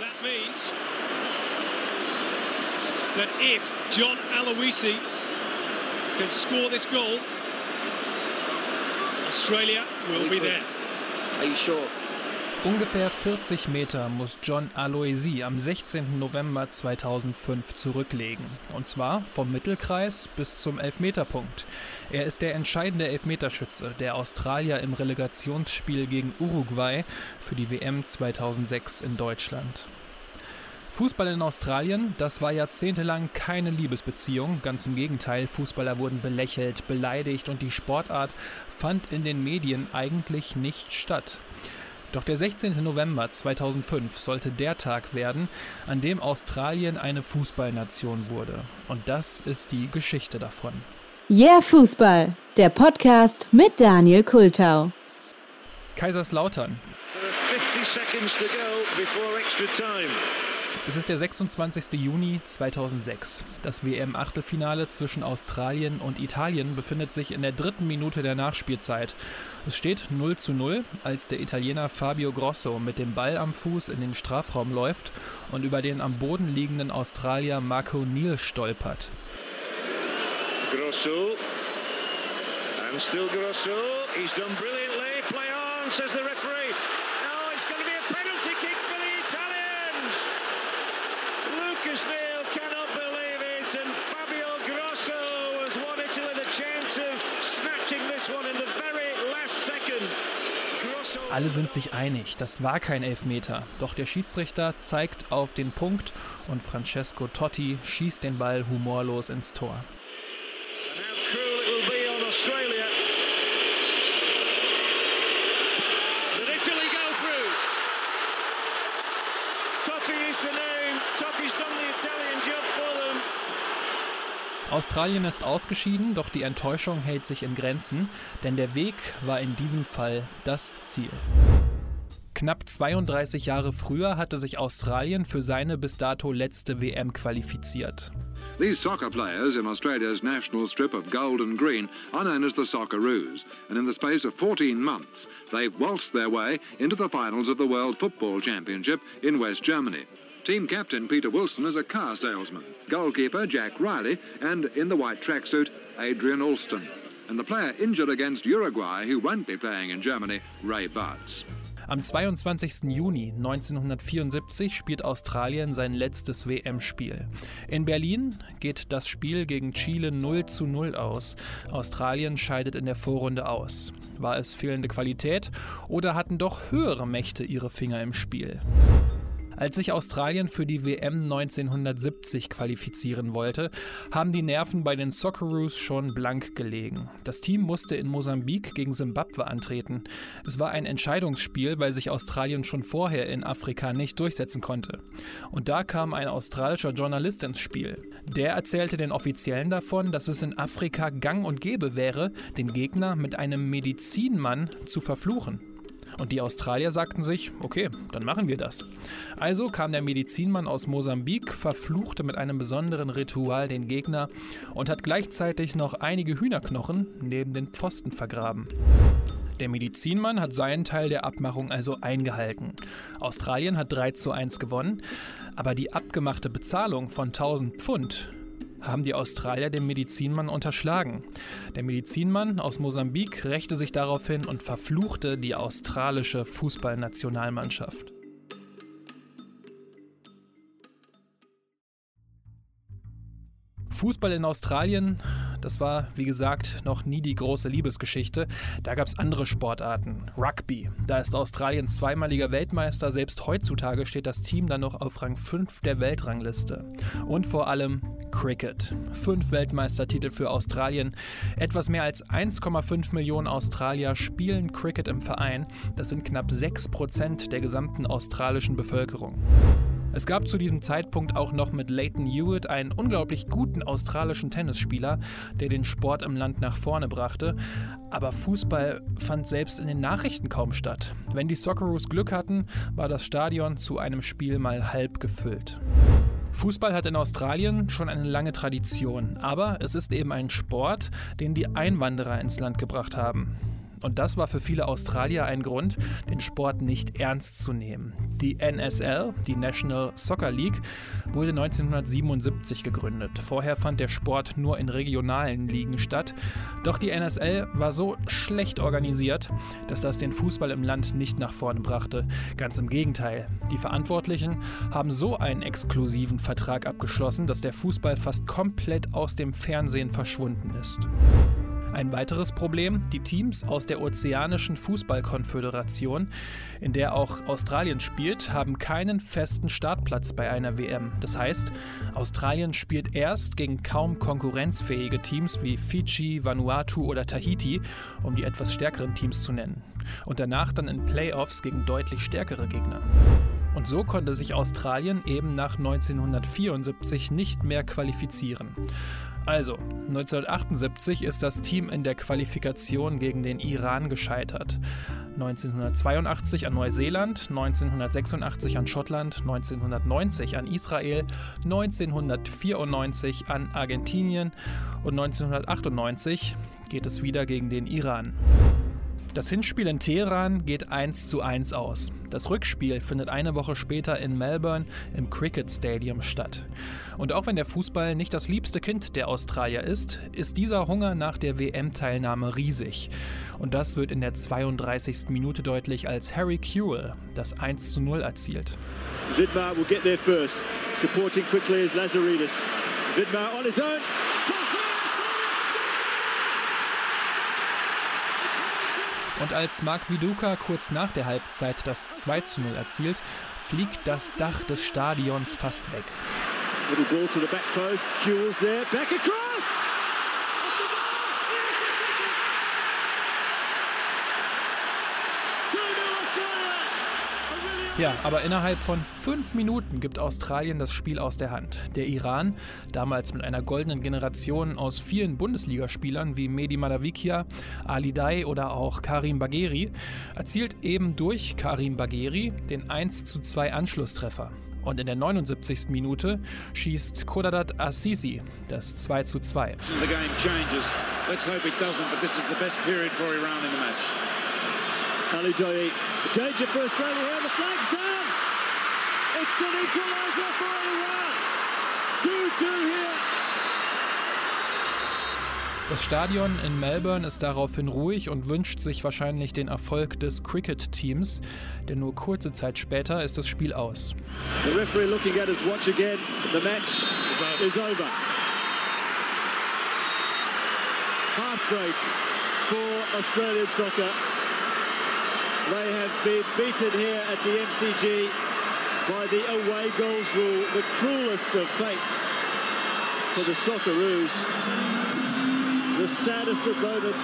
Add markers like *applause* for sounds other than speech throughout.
That means that if John Aloisi can score this goal, Australia will be there. Are you sure? Ungefähr 40 Meter muss John Aloisi am 16. November 2005 zurücklegen. Und zwar vom Mittelkreis bis zum Elfmeterpunkt. Er ist der entscheidende Elfmeterschütze der Australier im Relegationsspiel gegen Uruguay für die WM 2006 in Deutschland. Fußball in Australien, das war jahrzehntelang keine Liebesbeziehung, ganz im Gegenteil, Fußballer wurden belächelt, beleidigt und die Sportart fand in den Medien eigentlich nicht statt. Doch der 16. November 2005 sollte der Tag werden, an dem Australien eine Fußballnation wurde. Und das ist die Geschichte davon. Yeah Fußball, der Podcast mit Daniel Kultau. Kaiserslautern. 50 seconds to go before extra time. Es ist der 26. Juni 2006. Das WM-Achtelfinale zwischen Australien und Italien befindet sich in der dritten Minute der Nachspielzeit. Es steht 0 zu 0, als der Italiener Fabio Grosso mit dem Ball am Fuß in den Strafraum läuft und über den am Boden liegenden Australier Marco Neal stolpert. Grosso. And still Grosso. He's done brilliantly. Play on, says the referee. Lucas Neal cannot believe it, and Fabio Grosso has won Italy the chance of snatching this one in the very last second. Alle sind sich einig, das war kein Elfmeter. Doch der Schiedsrichter zeigt auf den Punkt und Francesco Totti schießt den Ball humorlos ins Tor. Australien ist ausgeschieden, doch die Enttäuschung hält sich in Grenzen, denn der Weg war in diesem Fall das Ziel. Knapp 32 Jahre früher hatte sich Australien für seine bis dato letzte WM qualifiziert. These soccer players in Australia's national strip of gold and green are known as the Socceroos, and in the space of 14 months, they've waltzed their way into the finals of the World Football Championship in West Germany. Team captain Peter Wilson is a car salesman, goalkeeper Jack Riley, and in the white tracksuit, Adrian Alston. And the player injured against Uruguay, who won't be playing in Germany, Ray Buds. Am 22. Juni 1974 spielt Australien sein letztes WM-Spiel. In Berlin geht das Spiel gegen Chile 0 zu 0 aus. Australien scheidet in der Vorrunde aus. War es fehlende Qualität oder hatten doch höhere Mächte ihre Finger im Spiel? Als sich Australien für die WM 1970 qualifizieren wollte, haben die Nerven bei den Socceroos schon blank gelegen. Das Team musste in Mosambik gegen Simbabwe antreten. Es war ein Entscheidungsspiel, weil sich Australien schon vorher in Afrika nicht durchsetzen konnte. Und da kam ein australischer Journalist ins Spiel. Der erzählte den Offiziellen davon, dass es in Afrika gang und gäbe wäre, den Gegner mit einem Medizinmann zu verfluchen. Und die Australier sagten sich, okay, dann machen wir das. Also kam der Medizinmann aus Mosambik, verfluchte mit einem besonderen Ritual den Gegner und hat gleichzeitig noch einige Hühnerknochen neben den Pfosten vergraben. Der Medizinmann hat seinen Teil der Abmachung also eingehalten. Australien hat 3 zu 1 gewonnen, aber die abgemachte Bezahlung von 1000 Pfund haben die Australier den Medizinmann unterschlagen. Der Medizinmann aus Mosambik rächte sich daraufhin und verfluchte die australische Fußballnationalmannschaft. Fußball in Australien das war, wie gesagt, noch nie die große Liebesgeschichte. Da gab es andere Sportarten. Rugby. Da ist Australien zweimaliger Weltmeister. Selbst heutzutage steht das Team dann noch auf Rang 5 der Weltrangliste. Und vor allem Cricket. Fünf Weltmeistertitel für Australien. Etwas mehr als 1,5 Millionen Australier spielen Cricket im Verein. Das sind knapp 6 Prozent der gesamten australischen Bevölkerung. Es gab zu diesem Zeitpunkt auch noch mit Leighton Hewitt einen unglaublich guten australischen Tennisspieler, der den Sport im Land nach vorne brachte. Aber Fußball fand selbst in den Nachrichten kaum statt. Wenn die Socceroos Glück hatten, war das Stadion zu einem Spiel mal halb gefüllt. Fußball hat in Australien schon eine lange Tradition, aber es ist eben ein Sport, den die Einwanderer ins Land gebracht haben. Und das war für viele Australier ein Grund, den Sport nicht ernst zu nehmen. Die NSL, die National Soccer League, wurde 1977 gegründet. Vorher fand der Sport nur in regionalen Ligen statt. Doch die NSL war so schlecht organisiert, dass das den Fußball im Land nicht nach vorne brachte. Ganz im Gegenteil. Die Verantwortlichen haben so einen exklusiven Vertrag abgeschlossen, dass der Fußball fast komplett aus dem Fernsehen verschwunden ist. Ein weiteres Problem, die Teams aus der Ozeanischen Fußballkonföderation, in der auch Australien spielt, haben keinen festen Startplatz bei einer WM. Das heißt, Australien spielt erst gegen kaum konkurrenzfähige Teams wie Fiji, Vanuatu oder Tahiti, um die etwas stärkeren Teams zu nennen. Und danach dann in Playoffs gegen deutlich stärkere Gegner. Und so konnte sich Australien eben nach 1974 nicht mehr qualifizieren. Also, 1978 ist das Team in der Qualifikation gegen den Iran gescheitert. 1982 an Neuseeland, 1986 an Schottland, 1990 an Israel, 1994 an Argentinien und 1998 geht es wieder gegen den Iran. Das Hinspiel in Teheran geht 1 zu 1 aus. Das Rückspiel findet eine Woche später in Melbourne im Cricket Stadium statt. Und auch wenn der Fußball nicht das liebste Kind der Australier ist, ist dieser Hunger nach der WM-Teilnahme riesig. Und das wird in der 32. Minute deutlich, als Harry Kewell das 1 zu 0 erzielt. Vidmar will get there first. Supporting quickly is Lazaridis. Vidmar on his own. Und als Mark Viduka kurz nach der Halbzeit das 2 zu 0 erzielt, fliegt das Dach des Stadions fast weg. Little ball to the back post, Kuhl's there, back across! Ja, aber innerhalb von fünf Minuten gibt Australien das Spiel aus der Hand. Der Iran, damals mit einer goldenen Generation aus vielen Bundesligaspielern wie Mehdi Madavikia, Ali Dai oder auch Karim Bagheri, erzielt eben durch Karim Bagheri den 1 zu 2 Anschlusstreffer. Und in der 79. Minute schießt Kodadat Assisi das 2 zu 2. The game changes. Let's hope it doesn't, but this is the best period for Iran in the match. Ali Dai, danger for Australia here, the flag's down! It's an equaliser for Iran! 2-2 here. Das Stadion in Melbourne ist daraufhin ruhig und wünscht sich wahrscheinlich den Erfolg des Cricket-Teams, denn nur kurze Zeit später ist das Spiel aus. The referee looking at his watch again. The match is over. Heartbreak for Australian soccer. They have been beaten here at the MCG by the away goals rule, the cruelest of fates for the Socceroos. The saddest of moments.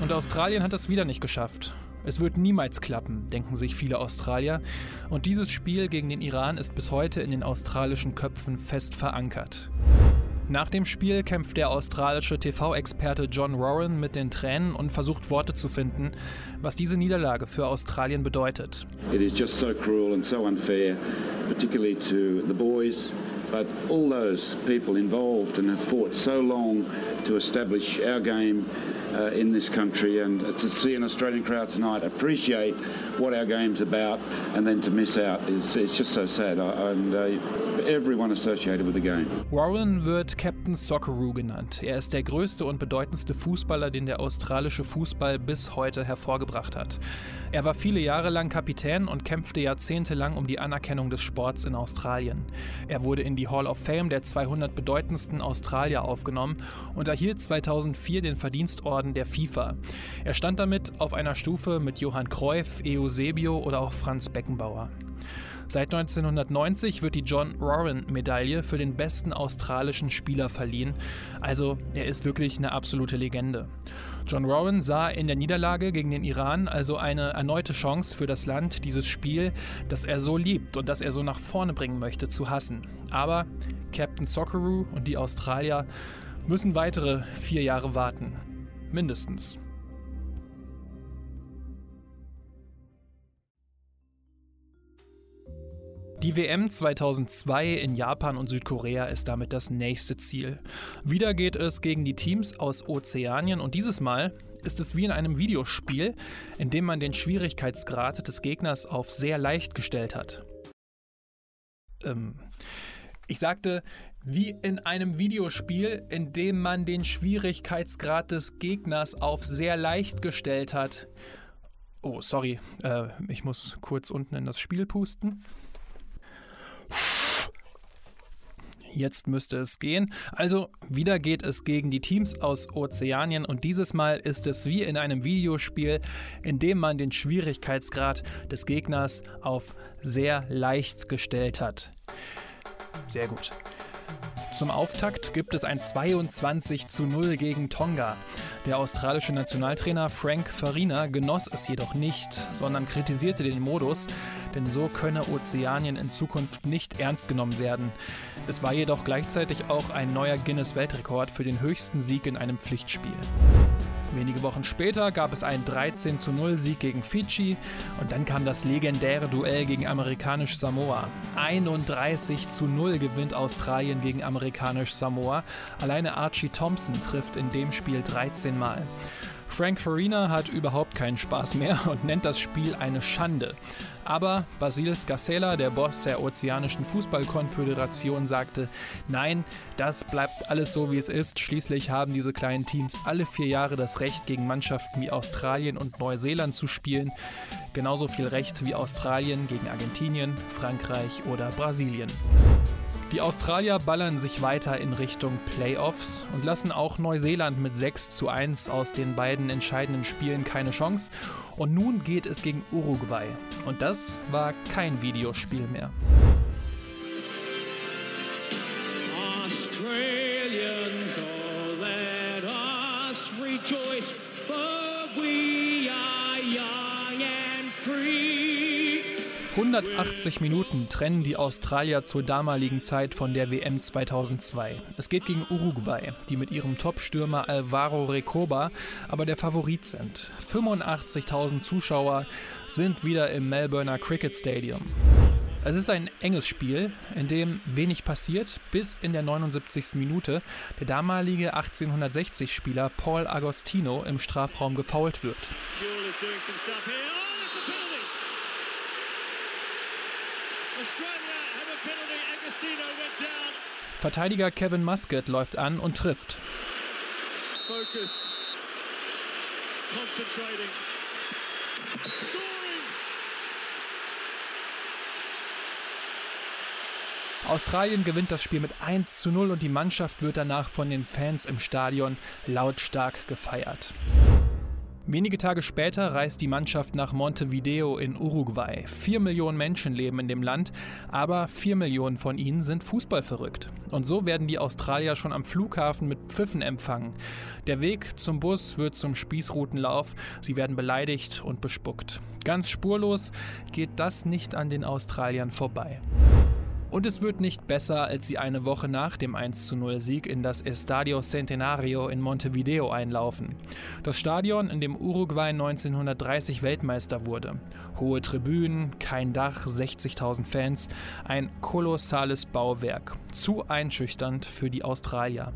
Und Australien hat es wieder nicht geschafft. Es wird niemals klappen, denken sich viele Australier. Und dieses Spiel gegen den Iran ist bis heute in den australischen Köpfen fest verankert. Nach dem Spiel kämpft der australische TV-Experte John Warren mit den Tränen und versucht Worte zu finden, was diese Niederlage für Australien bedeutet. It is just so cruel and so unfair, particularly to the boys, but all those people involved and have fought so long to establish our game uh, in this country and to see an Australian crowd tonight appreciate what our game's about and then to miss out is it's just so sad. And uh, everyone associated with the game. Warren wird Captain Socceroo genannt. Er ist der größte und bedeutendste Fußballer, den der australische Fußball bis heute hervorgebracht hat. Er war viele Jahre lang Kapitän und kämpfte jahrzehntelang um die Anerkennung des Sports in Australien. Er wurde in die Hall of Fame der 200 bedeutendsten Australier aufgenommen und erhielt 2004 den Verdienstorden der FIFA. Er stand damit auf einer Stufe mit Johann Cruyff, Eusebio oder auch Franz Beckenbauer. Seit 1990 wird die John Warren-Medaille für den besten australischen Spieler verliehen. Also er ist wirklich eine absolute Legende. John Warren sah in der Niederlage gegen den Iran also eine erneute Chance für das Land, dieses Spiel, das er so liebt und das er so nach vorne bringen möchte, zu hassen. Aber Captain Socceroo und die Australier müssen weitere vier Jahre warten. Mindestens. Die WM 2002 in Japan und Südkorea ist damit das nächste Ziel. Wieder geht es gegen die Teams aus Ozeanien und dieses Mal ist es wie in einem Videospiel, in dem man den Schwierigkeitsgrad des Gegners auf sehr leicht gestellt hat. Ähm, ich sagte, wie in einem Videospiel, in dem man den Schwierigkeitsgrad des Gegners auf sehr leicht gestellt hat. Oh, sorry, äh, ich muss kurz unten in das Spiel pusten. Jetzt müsste es gehen. Also wieder geht es gegen die Teams aus Ozeanien und dieses Mal ist es wie in einem Videospiel, in dem man den Schwierigkeitsgrad des Gegners auf sehr leicht gestellt hat. Sehr gut. Zum Auftakt gibt es ein 22 zu 0 gegen Tonga. Der australische Nationaltrainer Frank Farina genoss es jedoch nicht, sondern kritisierte den Modus, denn so könne Ozeanien in Zukunft nicht ernst genommen werden. Es war jedoch gleichzeitig auch ein neuer Guinness-Weltrekord für den höchsten Sieg in einem Pflichtspiel. Wenige Wochen später gab es einen 13 zu 0 Sieg gegen Fidschi und dann kam das legendäre Duell gegen amerikanisch Samoa. 31 zu 0 gewinnt Australien gegen amerikanisch Samoa. Alleine Archie Thompson trifft in dem Spiel 13 Mal. Frank Farina hat überhaupt keinen Spaß mehr und nennt das Spiel eine Schande. Aber Basil Scasella, der Boss der Ozeanischen Fußballkonföderation, sagte, nein, das bleibt alles so, wie es ist. Schließlich haben diese kleinen Teams alle vier Jahre das Recht, gegen Mannschaften wie Australien und Neuseeland zu spielen. Genauso viel Recht wie Australien gegen Argentinien, Frankreich oder Brasilien. Die Australier ballern sich weiter in Richtung Playoffs und lassen auch Neuseeland mit 6 zu 1 aus den beiden entscheidenden Spielen keine Chance. Und nun geht es gegen Uruguay. Und das war kein Videospiel mehr. Australians, oh, let us rejoice, 180 Minuten trennen die Australier zur damaligen Zeit von der WM 2002. Es geht gegen Uruguay, die mit ihrem Top-Stürmer Alvaro Recoba aber der Favorit sind. 85.000 Zuschauer sind wieder im Melbourne Cricket Stadium. Es ist ein enges Spiel, in dem wenig passiert, bis in der 79. Minute der damalige 1860-Spieler Paul Agostino im Strafraum gefoult wird. Verteidiger Kevin Muscat läuft an und trifft. Focused. Concentrating. Scoring. Australien gewinnt das Spiel mit 1 zu 0 und die Mannschaft wird danach von den Fans im Stadion lautstark gefeiert. Wenige Tage später reist die Mannschaft nach Montevideo in Uruguay. Vier Millionen Menschen leben in dem Land, aber vier Millionen von ihnen sind fußballverrückt. Und so werden die Australier schon am Flughafen mit Pfiffen empfangen. Der Weg zum Bus wird zum Spießrutenlauf. Sie werden beleidigt und bespuckt. Ganz spurlos geht das nicht an den Australiern vorbei. Und es wird nicht besser, als sie eine Woche nach dem 10 Sieg in das Estadio Centenario in Montevideo einlaufen. Das Stadion, in dem Uruguay 1930 Weltmeister wurde. Hohe Tribünen, kein Dach, 60.000 Fans, ein kolossales Bauwerk. Zu einschüchternd für die Australier.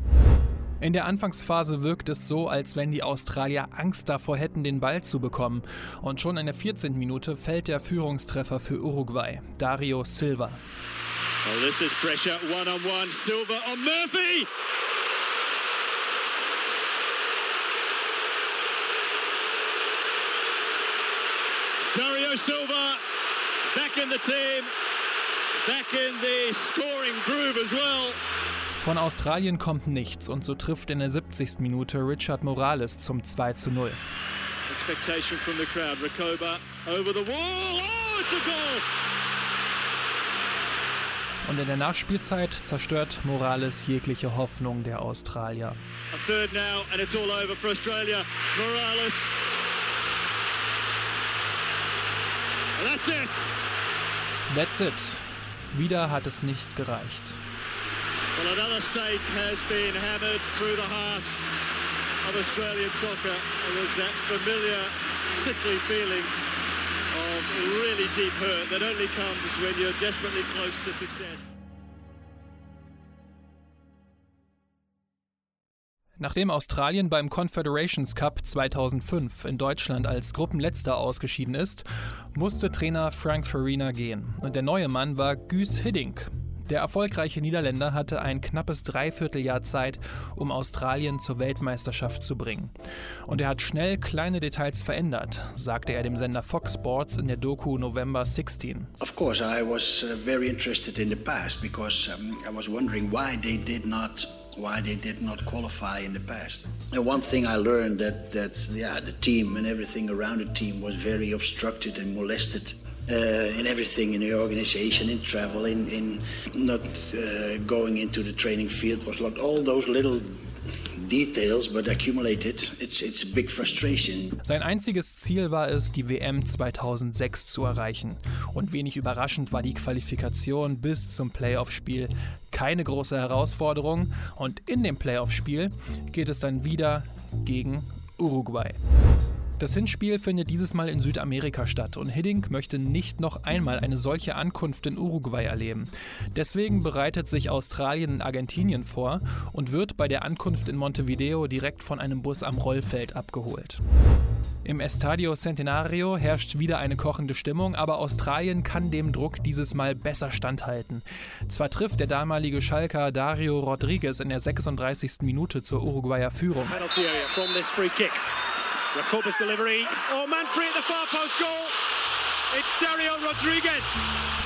In der Anfangsphase wirkt es so, als wenn die Australier Angst davor hätten, den Ball zu bekommen. Und schon in der 14. Minute fällt der Führungstreffer für Uruguay, Dario Silva. Well, this is pressure one on one. Silva on Murphy. Dario Silva back in the team, back in the scoring groove as well. Von Australien kommt nichts und so trifft in der 70. Minute Richard Morales zum 2 zu 0. Expectation from the crowd. Rakoba over the wall. Oh, it's a goal! Und in der Nachspielzeit zerstört Morales jegliche Hoffnung der Australier. A third now and it's all over for Australia. Morales. That's it. That's it. Wieder hat es nicht gereicht. Well, another stake has been hammered through the heart of Australian soccer. It was that familiar, sickly feeling really deep hurt that only comes when you're desperately close to success. Nachdem Australien beim Confederations Cup 2005 in Deutschland als Gruppenletzter ausgeschieden ist, musste Trainer Frank Farina gehen. Und der neue Mann war Guus Hiddink. Der erfolgreiche Niederländer hatte ein knappes Dreivierteljahr Zeit, um Australien zur Weltmeisterschaft zu bringen. Und er hat schnell kleine Details verändert, sagte er dem Sender Fox Sports in der Doku November 16. Of course, I was uh, very interested in the past because um, I was wondering why they did not why they did not qualify in the past. And one thing I learned that that yeah, the team and everything around the team was very obstructed and molested uh, in everything in the organization, in travel, in, not uh, going into the training field was like all those little details, but accumulated, it's, it's a big frustration. Sein einziges Ziel war es, die WM 2006 zu erreichen. Und wenig überraschend war die Qualifikation bis zum Playoff-Spiel keine große Herausforderung. Und in dem Playoff-Spiel geht es dann wieder gegen Uruguay. Das Hinspiel findet dieses Mal in Südamerika statt und Hiddink möchte nicht noch einmal eine solche Ankunft in Uruguay erleben. Deswegen bereitet sich Australien in Argentinien vor und wird bei der Ankunft in Montevideo direkt von einem Bus am Rollfeld abgeholt. Im Estadio Centenario herrscht wieder eine kochende Stimmung, aber Australien kann dem Druck dieses Mal besser standhalten. Zwar trifft der damalige Schalker Dario Rodriguez in der 36. Minute zur Uruguayer Führung. Jacobus delivery. Oh, man free at the far post goal. It's Dario Rodriguez.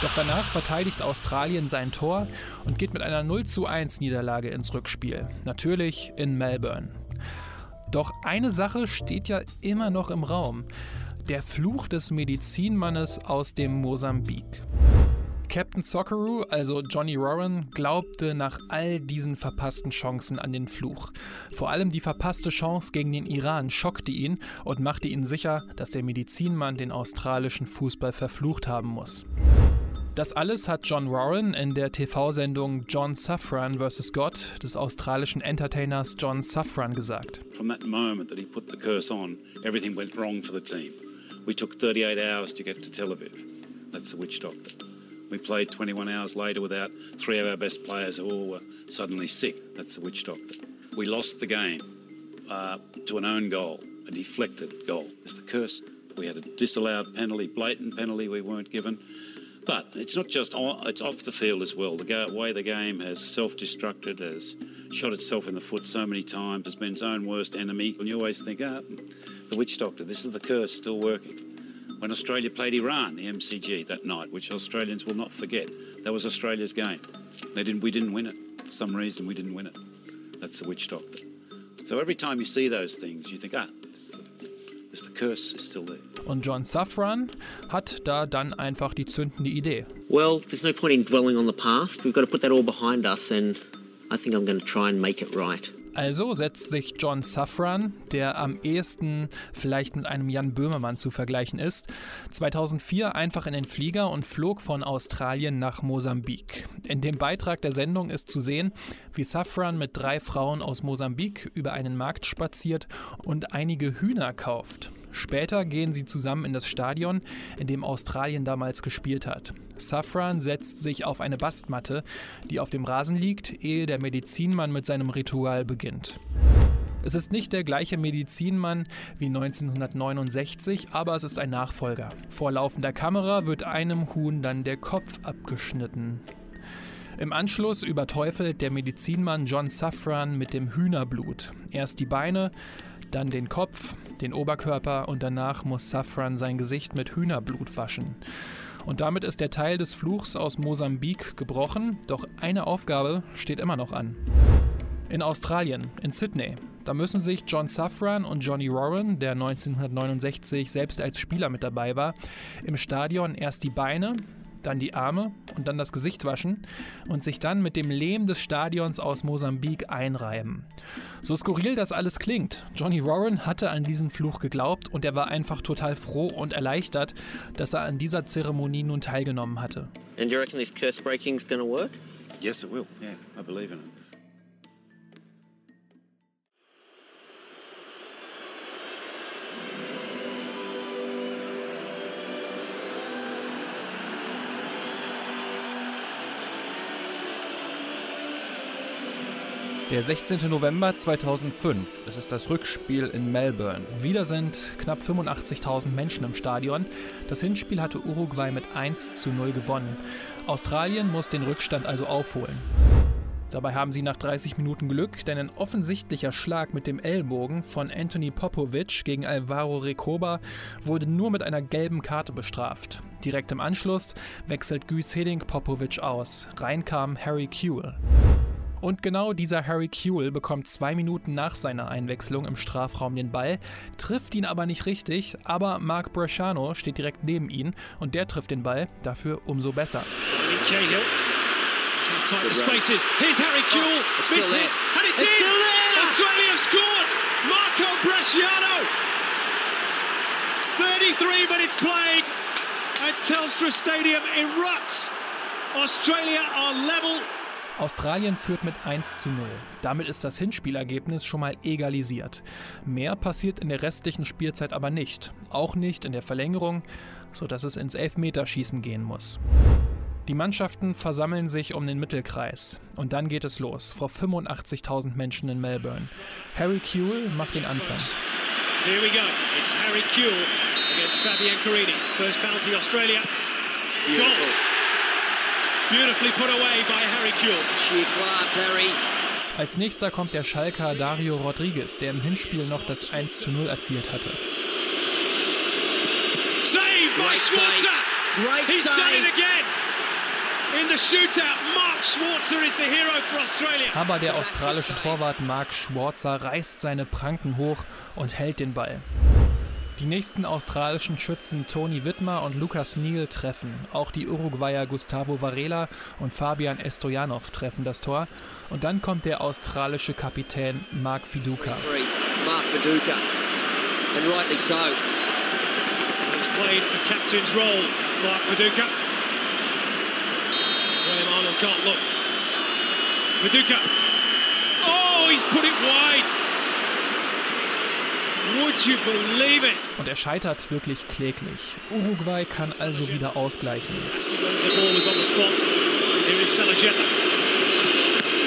Doch danach verteidigt Australien sein Tor und geht mit einer 0 zu 1 Niederlage ins Rückspiel. Natürlich in Melbourne. Doch eine Sache steht ja immer noch im Raum. Der Fluch des Medizinmannes aus dem Mosambik. Captain Socceroo, also Johnny Rowan, glaubte nach all diesen verpassten Chancen an den Fluch. Vor allem die verpasste Chance gegen den Iran schockte ihn und machte ihn sicher, dass der Medizinmann den australischen Fußball verflucht haben muss. Das alles hat John Warren in der TV-Sendung John Safran vs. God des australischen Entertainers John Safran gesagt. From that moment that he put the curse on, everything went wrong for the team. We took 38 hours to get to Tel Aviv. That's the witch doctor. We played 21 hours later without three of our best players who all were suddenly sick. That's the witch doctor. We lost the game uh, to an own goal, a deflected goal. It's the curse. We had a disallowed penalty, blatant penalty we weren't given. But it's not just on, it's off the field as well. The way the game has self-destructed, has shot itself in the foot so many times, has been its own worst enemy. And you always think, ah, the witch doctor, this is the curse still working when Australia played Iran, the MCG, that night, which Australians will not forget. That was Australia's game. They didn't, we didn't win it. For some reason, we didn't win it. That's the witch doctor. So every time you see those things, you think, ah, it's it's the curse is still there. Und John Safran hat da dann einfach die zündende Idee. Well, there's no point in dwelling on the past. We've got to put that all behind us, and I think I'm going to try and make it right. Also setzt sich John Safran, der am ehesten vielleicht mit einem Jan Böhmermann zu vergleichen ist, 2004 einfach in den Flieger und flog von Australien nach Mosambik. In dem Beitrag der Sendung ist zu sehen, wie Safran mit drei Frauen aus Mosambik über einen Markt spaziert und einige Hühner kauft. Später gehen sie zusammen in das Stadion, in dem Australien damals gespielt hat. Safran setzt sich auf eine Bastmatte, die auf dem Rasen liegt, ehe der Medizinmann mit seinem Ritual beginnt. Es ist nicht der gleiche Medizinmann wie 1969, aber es ist ein Nachfolger. Vor laufender Kamera wird einem Huhn dann der Kopf abgeschnitten. Im Anschluss überteufelt der Medizinmann John Safran mit dem Hühnerblut. Erst die Beine, dann den Kopf, den Oberkörper und danach muss Safran sein Gesicht mit Hühnerblut waschen. Und damit ist der Teil des Fluchs aus Mosambik gebrochen, doch eine Aufgabe steht immer noch an. In Australien, in Sydney, da müssen sich John Safran und Johnny Warren, der 1969 selbst als Spieler mit dabei war, im Stadion erst die Beine, dann die Arme und dann das Gesicht waschen und sich dann mit dem Lehm des Stadions aus Mosambik einreiben. So skurril das alles klingt, Johnny Warren hatte an diesen Fluch geglaubt und er war einfach total froh und erleichtert, dass er an dieser Zeremonie nun teilgenommen hatte. And you reckon this curse breaking is going to work? Yes, it will. Yeah, I believe in it. Der 16. November 2005. Es ist das Rückspiel in Melbourne. Wieder sind knapp 85.000 Menschen im Stadion. Das Hinspiel hatte Uruguay mit 1 zu 0 gewonnen. Australien muss den Rückstand also aufholen. Dabei haben sie nach 30 Minuten Glück, denn ein offensichtlicher Schlag mit dem Ellbogen von Anthony Popovic gegen Alvaro Recoba wurde nur mit einer gelben Karte bestraft. Direkt im Anschluss wechselt Guy Hiddink Popovic aus. Rein kam Harry Kewell. Und genau dieser Harry Kewell bekommt zwei Minuten nach seiner Einwechslung im Strafraum den Ball, trifft ihn aber nicht richtig, aber Mark Bresciano steht direkt neben ihn und der trifft den Ball, dafür umso besser. Oh. Marco Bresciano. 33 minutes played, and Telstra Stadium erupts. Australia are level Australien führt mit 1 zu 0. Damit ist das Hinspielergebnis schon mal egalisiert. Mehr passiert in der restlichen Spielzeit aber nicht. Auch nicht in der Verlängerung, sodass es ins Elfmeterschießen gehen muss. Die Mannschaften versammeln sich um den Mittelkreis. Und dann geht es los, vor 85.000 Menschen in Melbourne. Harry Kewell macht den Anfang. Here we go. It's Harry Kewell against Fabian Carini. First penalty, Australia. Beautiful. Goal. Beautifully put away by Harry. Sheer class, Harry. Als nächster kommt der Schalker Dario Rodriguez, der im Hinspiel noch das 1 zu 0 erzielt hatte. Saved by Schwarzer. save. Great He's done save. it again. In the shootout, Mark Schwarzer is the hero for Australia. Aber der australische Torwart Mark Schwarzer reißt seine Pranken hoch und hält den Ball. Die nächsten australischen Schützen Toni Wittmer und Lukas Neal treffen. Auch die Uruguayer Gustavo Varela und Fabian Estojanov treffen das Tor. Und dann kommt der australische Kapitän Mark Fiduka. Three. Mark Viduka. And rightly so. He's played the captain's role, Mark Viduka. Graham Arnold can't look. Viduka. Oh, he's put it wide. Would you believe it? Und er scheitert wirklich kläglich. Uruguay kann also wieder ausgleichen. Asking whether the ball was on the spot. Here is Salajeta.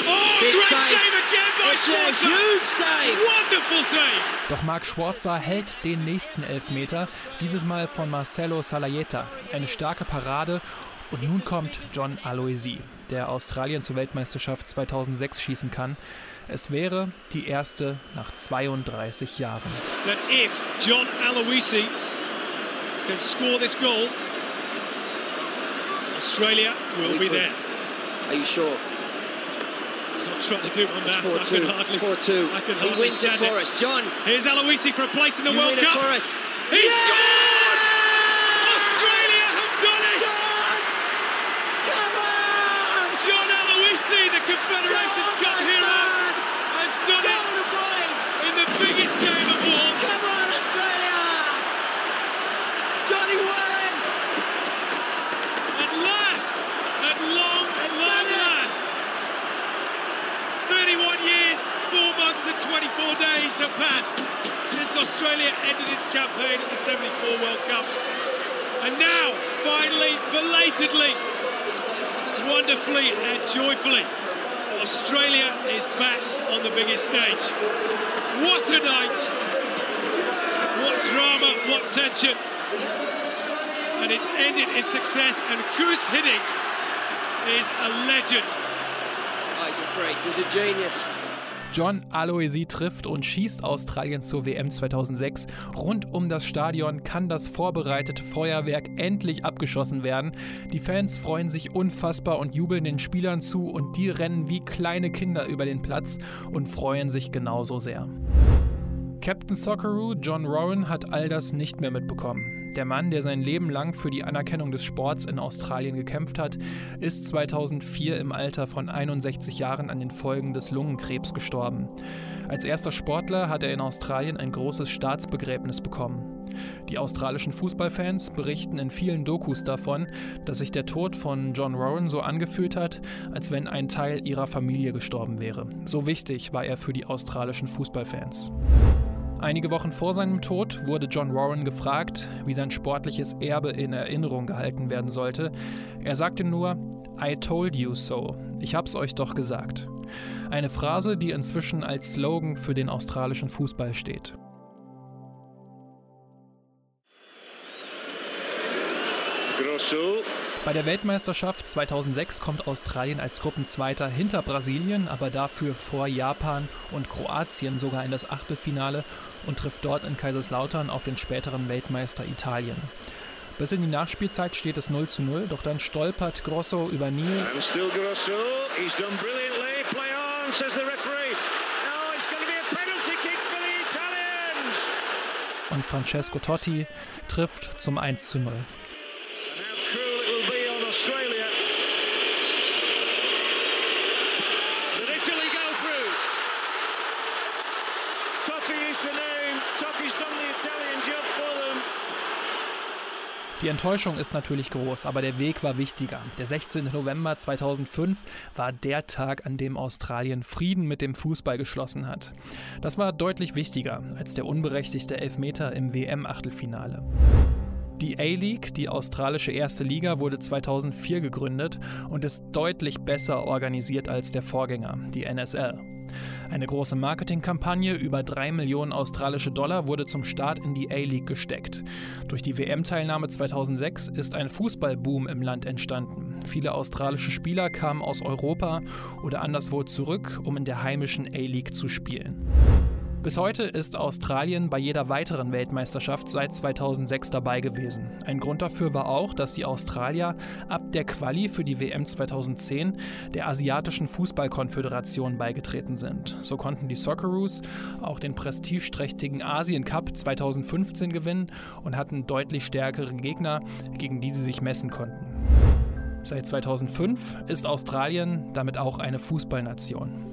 Oh, Big great save. save again by It's a Schwarzer. huge save. Wonderful save. Doch Marc Schwarzer hält den nächsten Elfmeter, dieses Mal von Marcelo Salayeta. Eine starke Parade und nun kommt John Aloisi, der Australien zur Weltmeisterschaft 2006 schießen kann. Es wäre die erste nach 32 Jahren. That if John Aloisi can score this goal, Australia will be there. Are you sure? I'm trying to do my It's maths. I 4 can 2. hardly. 4 2. I can He hardly wins it for it. us. John, Here's Aloisi for a place in the you World Cup. for us. He scored! 24 days have passed since Australia ended its campaign at the 74 World Cup. And now, finally, belatedly, wonderfully and joyfully, Australia is back on the biggest stage. What a night! What drama, what tension. And it's ended in success, and Koos Hiddink is a legend. Oh, he's a freak. He's a genius. John Aloisi trifft und schießt Australien zur WM 2006. Rund um das Stadion kann das vorbereitete Feuerwerk endlich abgeschossen werden. Die Fans freuen sich unfassbar und jubeln den Spielern zu und die rennen wie kleine Kinder über den Platz und freuen sich genauso sehr. Captain Socceroo John Rowan hat all das nicht mehr mitbekommen. Der Mann, der sein Leben lang für die Anerkennung des Sports in Australien gekämpft hat, ist 2004 im Alter von 61 Jahren an den Folgen des Lungenkrebs gestorben. Als erster Sportler hat er in Australien ein großes Staatsbegräbnis bekommen. Die australischen Fußballfans berichten in vielen Dokus davon, dass sich der Tod von John Rowan so angefühlt hat, als wenn ein Teil ihrer Familie gestorben wäre. So wichtig war er für die australischen Fußballfans. Einige Wochen vor seinem Tod wurde John Warren gefragt, wie sein sportliches Erbe in Erinnerung gehalten werden sollte. Er sagte nur, I told you so. Ich hab's euch doch gesagt. Eine Phrase, die inzwischen als Slogan für den australischen Fußball steht. Grosso. Bei der Weltmeisterschaft 2006 kommt Australien als Gruppenzweiter hinter Brasilien, aber dafür vor Japan und Kroatien sogar in das Achtelfinale und trifft dort in Kaiserslautern auf den späteren Weltmeister Italien. Bis in die Nachspielzeit steht es 0 zu 0, doch dann stolpert Grosso über Neil. And still Grosso. He's done brilliantly. Play on, says the referee. No, it's going to be a penalty kick for the Italians. Und Francesco Totti trifft zum 1 zu 0. And how cruel it will be on Australia. Did Italy go through? Totti is the name. Totti's done the Italian job for them. Die Enttäuschung ist natürlich groß, aber der Weg war wichtiger. Der 16. November 2005 war der Tag, an dem Australien Frieden mit dem Fußball geschlossen hat. Das war deutlich wichtiger als der unberechtigte Elfmeter im WM-Achtelfinale. Die A-League, die australische erste Liga, wurde 2004 gegründet und ist deutlich besser organisiert als der Vorgänger, die NSL. Eine große Marketingkampagne über 3 Millionen australische Dollar wurde zum Start in die A-League gesteckt. Durch die WM-Teilnahme 2006 ist ein Fußballboom im Land entstanden. Viele australische Spieler kamen aus Europa oder anderswo zurück, um in der heimischen A-League zu spielen. Bis heute ist Australien bei jeder weiteren Weltmeisterschaft seit 2006 dabei gewesen. Ein Grund dafür war auch, dass die Australier ab der Quali für die WM 2010 der Asiatischen Fußballkonföderation beigetreten sind. So konnten die Socceroos auch den prestigeträchtigen Asien Cup 2015 gewinnen und hatten deutlich stärkere Gegner, gegen die sie sich messen konnten. Seit 2005 ist Australien damit auch eine Fußballnation.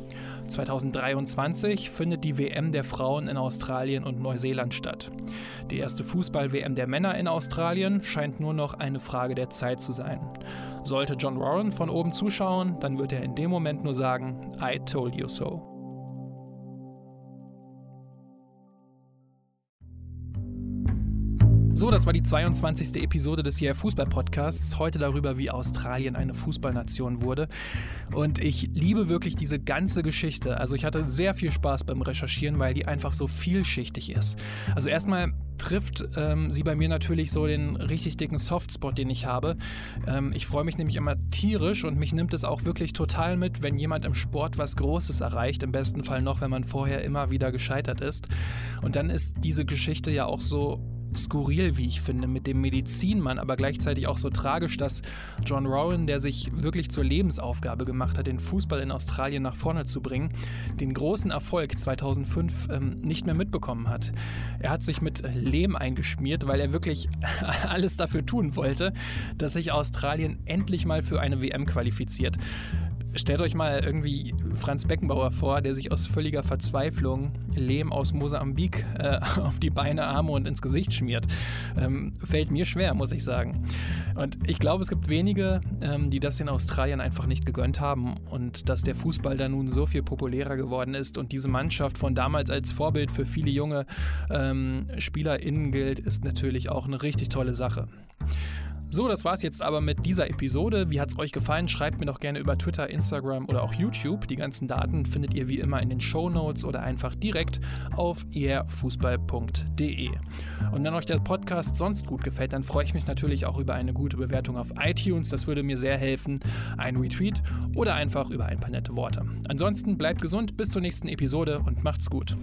2023 findet die WM der Frauen in Australien und Neuseeland statt. Die erste Fußball-WM der Männer in Australien scheint nur noch eine Frage der Zeit zu sein. Sollte John Warren von oben zuschauen, dann wird er in dem Moment nur sagen, I told you so. So, das war die 22. Episode des hier Fußball-Podcasts. Heute darüber, wie Australien eine Fußballnation wurde. Und ich liebe wirklich diese ganze Geschichte. Also ich hatte sehr viel Spaß beim Recherchieren, weil die einfach so vielschichtig ist. Also erstmal trifft ähm, sie bei mir natürlich so den richtig dicken Softspot, den ich habe. Ähm, ich freue mich nämlich immer tierisch und mich nimmt es auch wirklich total mit, wenn jemand im Sport was Großes erreicht. Im besten Fall noch, wenn man vorher immer wieder gescheitert ist. Und dann ist diese Geschichte ja auch so skurril, wie ich finde, mit dem Medizinmann, aber gleichzeitig auch so tragisch, dass John Rowan, der sich wirklich zur Lebensaufgabe gemacht hat, den Fußball in Australien nach vorne zu bringen, den großen Erfolg 2005 ähm, nicht mehr mitbekommen hat. Er hat sich mit Lehm eingeschmiert, weil er wirklich *laughs* alles dafür tun wollte, dass sich Australien endlich mal für eine WM qualifiziert. Stellt euch mal irgendwie Franz Beckenbauer vor, der sich aus völliger Verzweiflung Lehm aus Mosambik äh, *laughs* auf die Beine, Arme und ins Gesicht schmiert. Ähm, fällt mir schwer, muss ich sagen. Und ich glaube, es gibt wenige, ähm, die das in Australien einfach nicht gegönnt haben und dass der Fußball da nun so viel populärer geworden ist und diese Mannschaft von damals als Vorbild für viele junge ähm, SpielerInnen gilt, ist natürlich auch eine richtig tolle Sache. So, das war's jetzt aber mit dieser Episode. Wie hat's euch gefallen? Schreibt mir doch gerne über Twitter, Instagram oder auch YouTube. Die ganzen Daten findet ihr wie immer in den Show Notes oder einfach direkt auf erfußball.de. Und wenn euch der Podcast sonst gut gefällt, dann freue ich mich natürlich auch über eine gute Bewertung auf iTunes. Das würde mir sehr helfen. Ein Retweet oder einfach über ein paar nette Worte. Ansonsten bleibt gesund, bis zur nächsten Episode und macht's gut.